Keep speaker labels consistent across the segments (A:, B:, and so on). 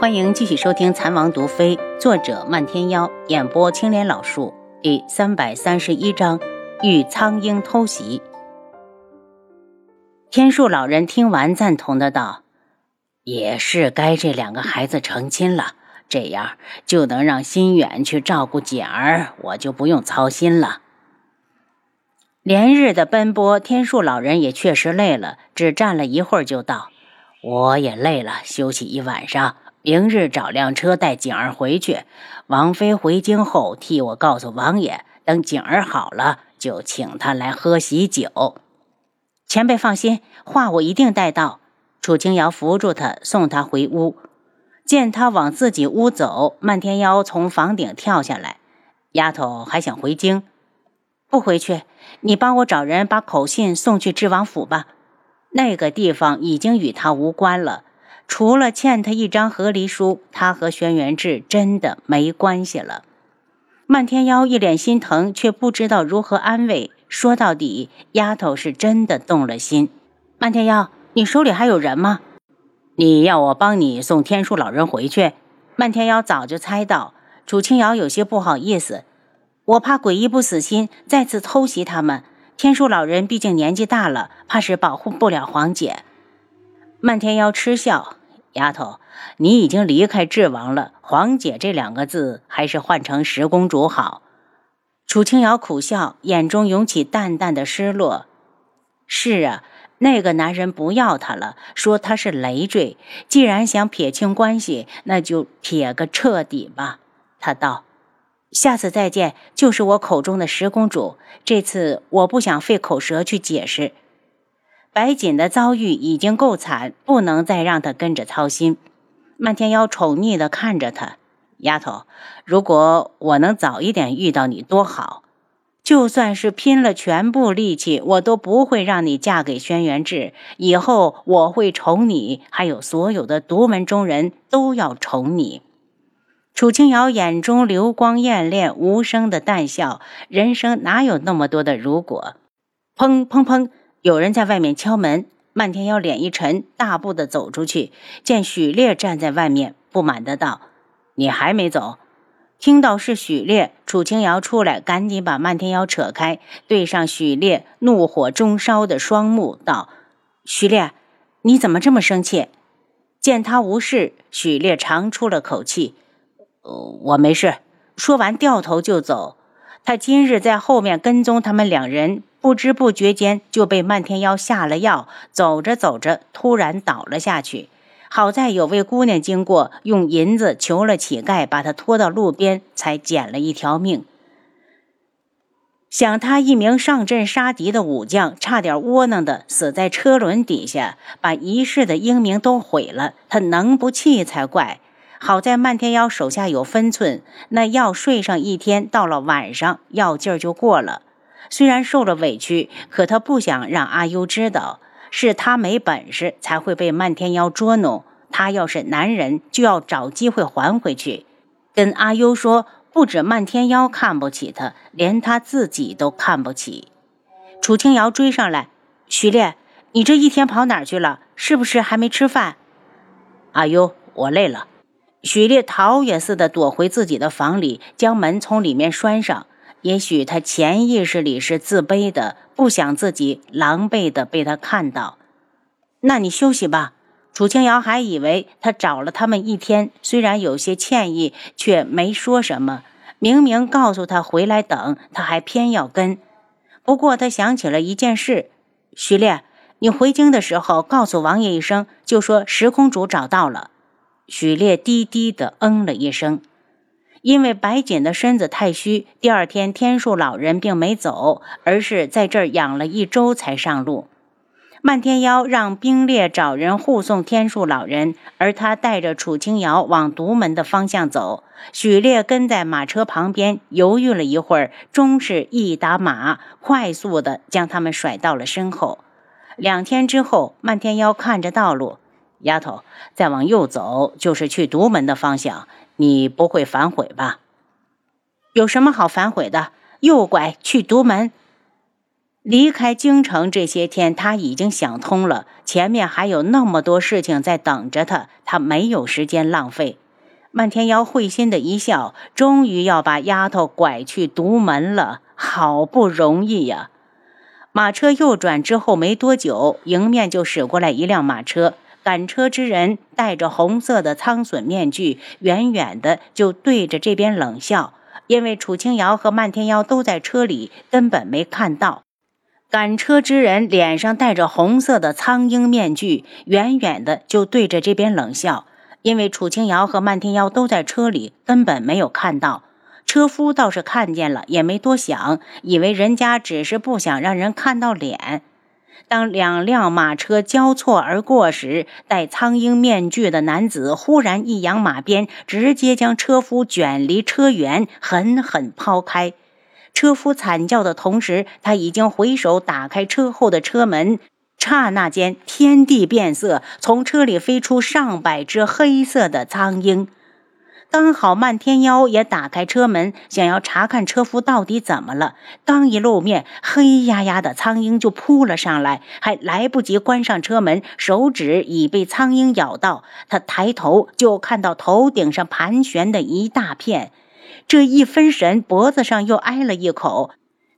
A: 欢迎继续收听《残王毒妃》，作者漫天妖，演播青莲老树，第三百三十一章：遇苍鹰偷袭。天树老人听完，赞同的道：“也是该这两个孩子成亲了，这样就能让心远去照顾简儿，我就不用操心了。”连日的奔波，天树老人也确实累了，只站了一会儿就到：“我也累了，休息一晚上。”明日找辆车带景儿回去。王妃回京后，替我告诉王爷，等景儿好了，就请他来喝喜酒。前辈放心，话我一定带到。楚清瑶扶住他，送他回屋。见他往自己屋走，漫天妖从房顶跳下来。丫头还想回京？不回去，你帮我找人把口信送去知王府吧。那个地方已经与他无关了。除了欠他一张和离书，他和轩辕志真的没关系了。漫天妖一脸心疼，却不知道如何安慰。说到底，丫头是真的动了心。漫天妖，你手里还有人吗？你要我帮你送天书老人回去？漫天妖早就猜到，楚清瑶有些不好意思。我怕诡异不死心，再次偷袭他们。天书老人毕竟年纪大了，怕是保护不了皇姐。漫天妖嗤笑。丫头，你已经离开智王了，皇姐这两个字还是换成十公主好。楚清瑶苦笑，眼中涌起淡淡的失落。是啊，那个男人不要她了，说她是累赘。既然想撇清关系，那就撇个彻底吧。他道：“下次再见，就是我口中的十公主。这次我不想费口舌去解释。”白锦的遭遇已经够惨，不能再让他跟着操心。漫天妖宠溺地看着他，丫头，如果我能早一点遇到你多好！就算是拼了全部力气，我都不会让你嫁给轩辕志。以后我会宠你，还有所有的独门中人都要宠你。楚清瑶眼中流光艳恋，无声的淡笑。人生哪有那么多的如果？砰砰砰！有人在外面敲门，漫天妖脸一沉，大步的走出去，见许烈站在外面，不满的道：“你还没走？”听到是许烈，楚清瑶出来，赶紧把漫天妖扯开，对上许烈怒火中烧的双目，道：“许烈，你怎么这么生气？”见他无事，许烈长出了口气：“我没事。”说完掉头就走。他今日在后面跟踪他们两人。不知不觉间就被漫天妖下了药，走着走着突然倒了下去。好在有位姑娘经过，用银子求了乞丐，把他拖到路边，才捡了一条命。想他一名上阵杀敌的武将，差点窝囊的死在车轮底下，把一世的英名都毁了，他能不气才怪。好在漫天妖手下有分寸，那药睡上一天，到了晚上药劲儿就过了。虽然受了委屈，可他不想让阿优知道，是他没本事才会被漫天妖捉弄。他要是男人，就要找机会还回去。跟阿优说，不止漫天妖看不起他，连他自己都看不起。楚清瑶追上来，徐烈，你这一天跑哪儿去了？是不是还没吃饭？阿优，我累了。许烈逃也似的躲回自己的房里，将门从里面拴上。也许他潜意识里是自卑的，不想自己狼狈的被他看到。那你休息吧。楚清瑶还以为他找了他们一天，虽然有些歉意，却没说什么。明明告诉他回来等，他还偏要跟。不过他想起了一件事：徐烈，你回京的时候告诉王爷一声，就说十公主找到了。许烈低低的嗯了一声。因为白锦的身子太虚，第二天天树老人并没走，而是在这儿养了一周才上路。漫天妖让冰烈找人护送天树老人，而他带着楚清瑶往独门的方向走。许烈跟在马车旁边，犹豫了一会儿，终是一打马，快速的将他们甩到了身后。两天之后，漫天妖看着道路，丫头，再往右走就是去独门的方向。你不会反悔吧？有什么好反悔的？右拐去独门。离开京城这些天，他已经想通了，前面还有那么多事情在等着他，他没有时间浪费。漫天妖会心的一笑，终于要把丫头拐去独门了，好不容易呀！马车右转之后没多久，迎面就驶过来一辆马车，赶车之人戴着红色的苍隼面具，远远的就对着这边冷笑，因为楚清瑶和漫天妖都在车里，根本没看到。赶车之人脸上戴着红色的苍鹰面具，远远的就对着这边冷笑。因为楚清瑶和漫天妖都在车里，根本没有看到。车夫倒是看见了，也没多想，以为人家只是不想让人看到脸。当两辆马车交错而过时，戴苍鹰面具的男子忽然一扬马鞭，直接将车夫卷离车辕，狠狠抛开。车夫惨叫的同时，他已经回手打开车后的车门。刹那间，天地变色，从车里飞出上百只黑色的苍鹰。刚好漫天妖也打开车门，想要查看车夫到底怎么了。刚一露面，黑压压的苍鹰就扑了上来，还来不及关上车门，手指已被苍鹰咬到。他抬头就看到头顶上盘旋的一大片。这一分神，脖子上又挨了一口，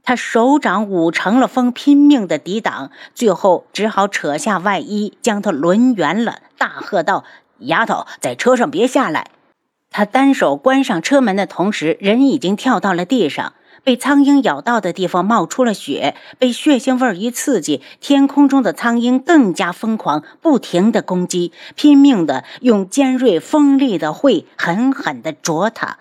A: 他手掌捂成了风，拼命的抵挡，最后只好扯下外衣，将他抡圆了，大喝道：“丫头，在车上别下来！”他单手关上车门的同时，人已经跳到了地上，被苍蝇咬到的地方冒出了血，被血腥味一刺激，天空中的苍蝇更加疯狂，不停的攻击，拼命的用尖锐锋利的喙狠狠地啄他。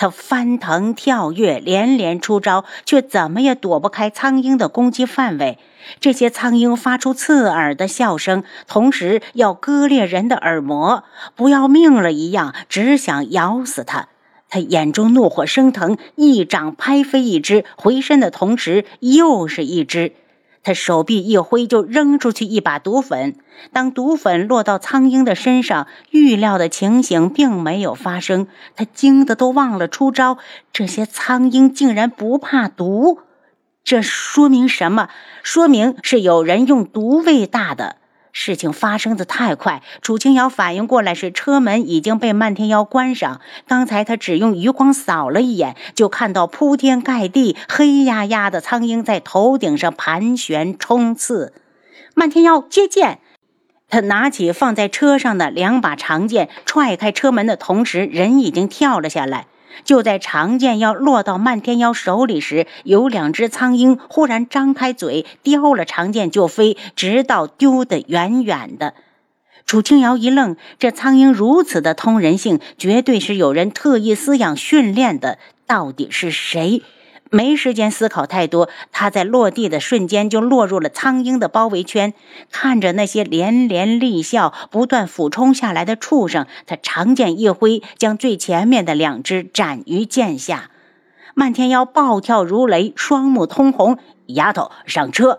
A: 他翻腾跳跃，连连出招，却怎么也躲不开苍鹰的攻击范围。这些苍鹰发出刺耳的笑声，同时要割裂人的耳膜，不要命了一样，只想咬死他。他眼中怒火升腾，一掌拍飞一只，回身的同时又是一只。他手臂一挥，就扔出去一把毒粉。当毒粉落到苍鹰的身上，预料的情形并没有发生。他惊得都忘了出招。这些苍鹰竟然不怕毒，这说明什么？说明是有人用毒喂大的。事情发生的太快，楚清瑶反应过来时，车门已经被漫天妖关上。刚才他只用余光扫了一眼，就看到铺天盖地、黑压压的苍鹰在头顶上盘旋冲刺。漫天妖接剑，他拿起放在车上的两把长剑，踹开车门的同时，人已经跳了下来。就在长剑要落到漫天妖手里时，有两只苍鹰忽然张开嘴，叼了长剑就飞，直到丢得远远的。楚清瑶一愣，这苍鹰如此的通人性，绝对是有人特意饲养训练的。到底是谁？没时间思考太多，他在落地的瞬间就落入了苍鹰的包围圈。看着那些连连厉笑、不断俯冲下来的畜生，他长剑一挥，将最前面的两只斩于剑下。漫天妖暴跳如雷，双目通红。丫头，上车！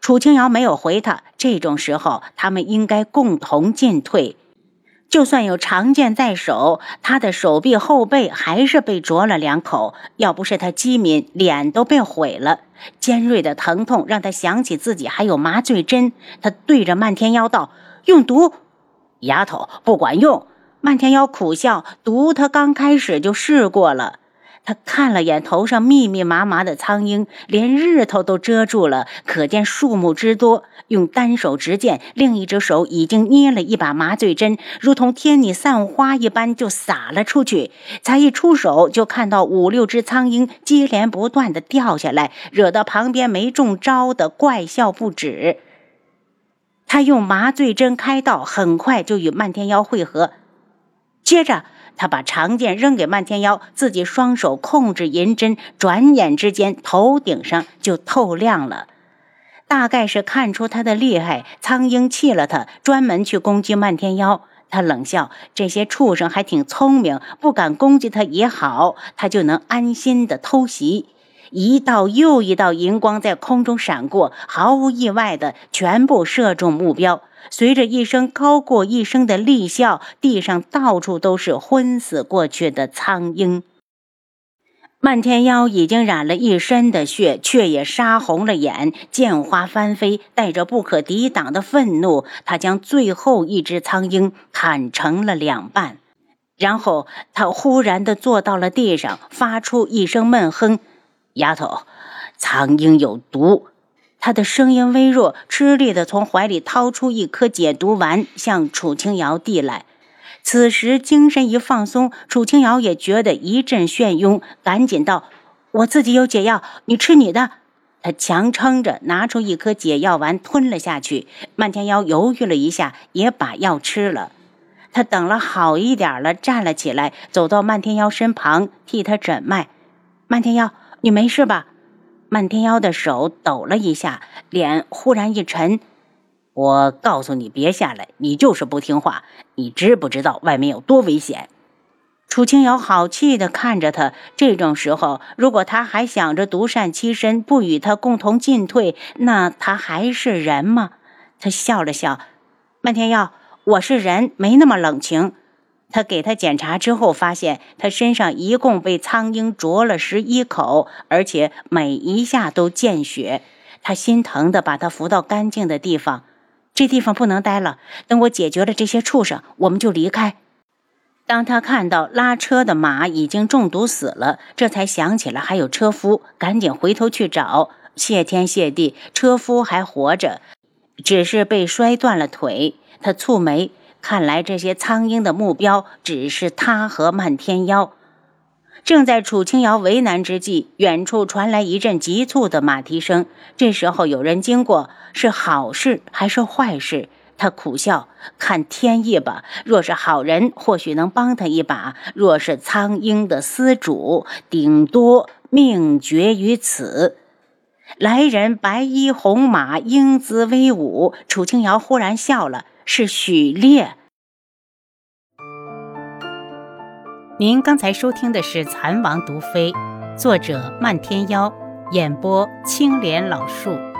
A: 楚清瑶没有回他。这种时候，他们应该共同进退。就算有长剑在手，他的手臂后背还是被啄了两口。要不是他机敏，脸都被毁了。尖锐的疼痛让他想起自己还有麻醉针。他对着漫天妖道：“用毒，丫头不管用。”漫天妖苦笑：“毒他刚开始就试过了。”他看了眼头上密密麻麻的苍蝇，连日头都遮住了，可见数目之多。用单手执剑，另一只手已经捏了一把麻醉针，如同天女散花一般就撒了出去。才一出手，就看到五六只苍蝇接连不断的掉下来，惹得旁边没中招的怪笑不止。他用麻醉针开道，很快就与漫天妖会合。接着。他把长剑扔给漫天妖，自己双手控制银针，转眼之间头顶上就透亮了。大概是看出他的厉害，苍鹰弃了他，专门去攻击漫天妖。他冷笑：这些畜生还挺聪明，不敢攻击他也好，他就能安心的偷袭。一道又一道银光在空中闪过，毫无意外的全部射中目标。随着一声高过一声的厉笑，地上到处都是昏死过去的苍鹰。漫天妖已经染了一身的血，却也杀红了眼，剑花翻飞，带着不可抵挡的愤怒，他将最后一只苍鹰砍成了两半，然后他忽然的坐到了地上，发出一声闷哼：“丫头，苍鹰有毒。”他的声音微弱，吃力的从怀里掏出一颗解毒丸，向楚清瑶递来。此时精神一放松，楚清瑶也觉得一阵眩晕，赶紧道：“我自己有解药，你吃你的。”他强撑着拿出一颗解药丸吞了下去。漫天妖犹豫了一下，也把药吃了。他等了好一点了，站了起来，走到漫天妖身旁，替他诊脉。漫天妖，你没事吧？漫天妖的手抖了一下，脸忽然一沉。我告诉你别下来，你就是不听话。你知不知道外面有多危险？楚清瑶好气地看着他。这种时候，如果他还想着独善其身，不与他共同进退，那他还是人吗？他笑了笑：“漫天妖，我是人，没那么冷情。”他给他检查之后，发现他身上一共被苍蝇啄了十一口，而且每一下都见血。他心疼地把他扶到干净的地方。这地方不能待了，等我解决了这些畜生，我们就离开。当他看到拉车的马已经中毒死了，这才想起来还有车夫，赶紧回头去找。谢天谢地，车夫还活着，只是被摔断了腿。他蹙眉，看来这些苍鹰的目标只是他和漫天妖。正在楚清瑶为难之际，远处传来一阵急促的马蹄声。这时候有人经过，是好事还是坏事？他苦笑，看天意吧。若是好人，或许能帮他一把；若是苍鹰的司主，顶多命绝于此。来人，白衣红马，英姿威武。楚清瑶忽然笑了，是许烈。
B: 您刚才收听的是《蚕王毒妃》，作者漫天妖，演播青莲老树。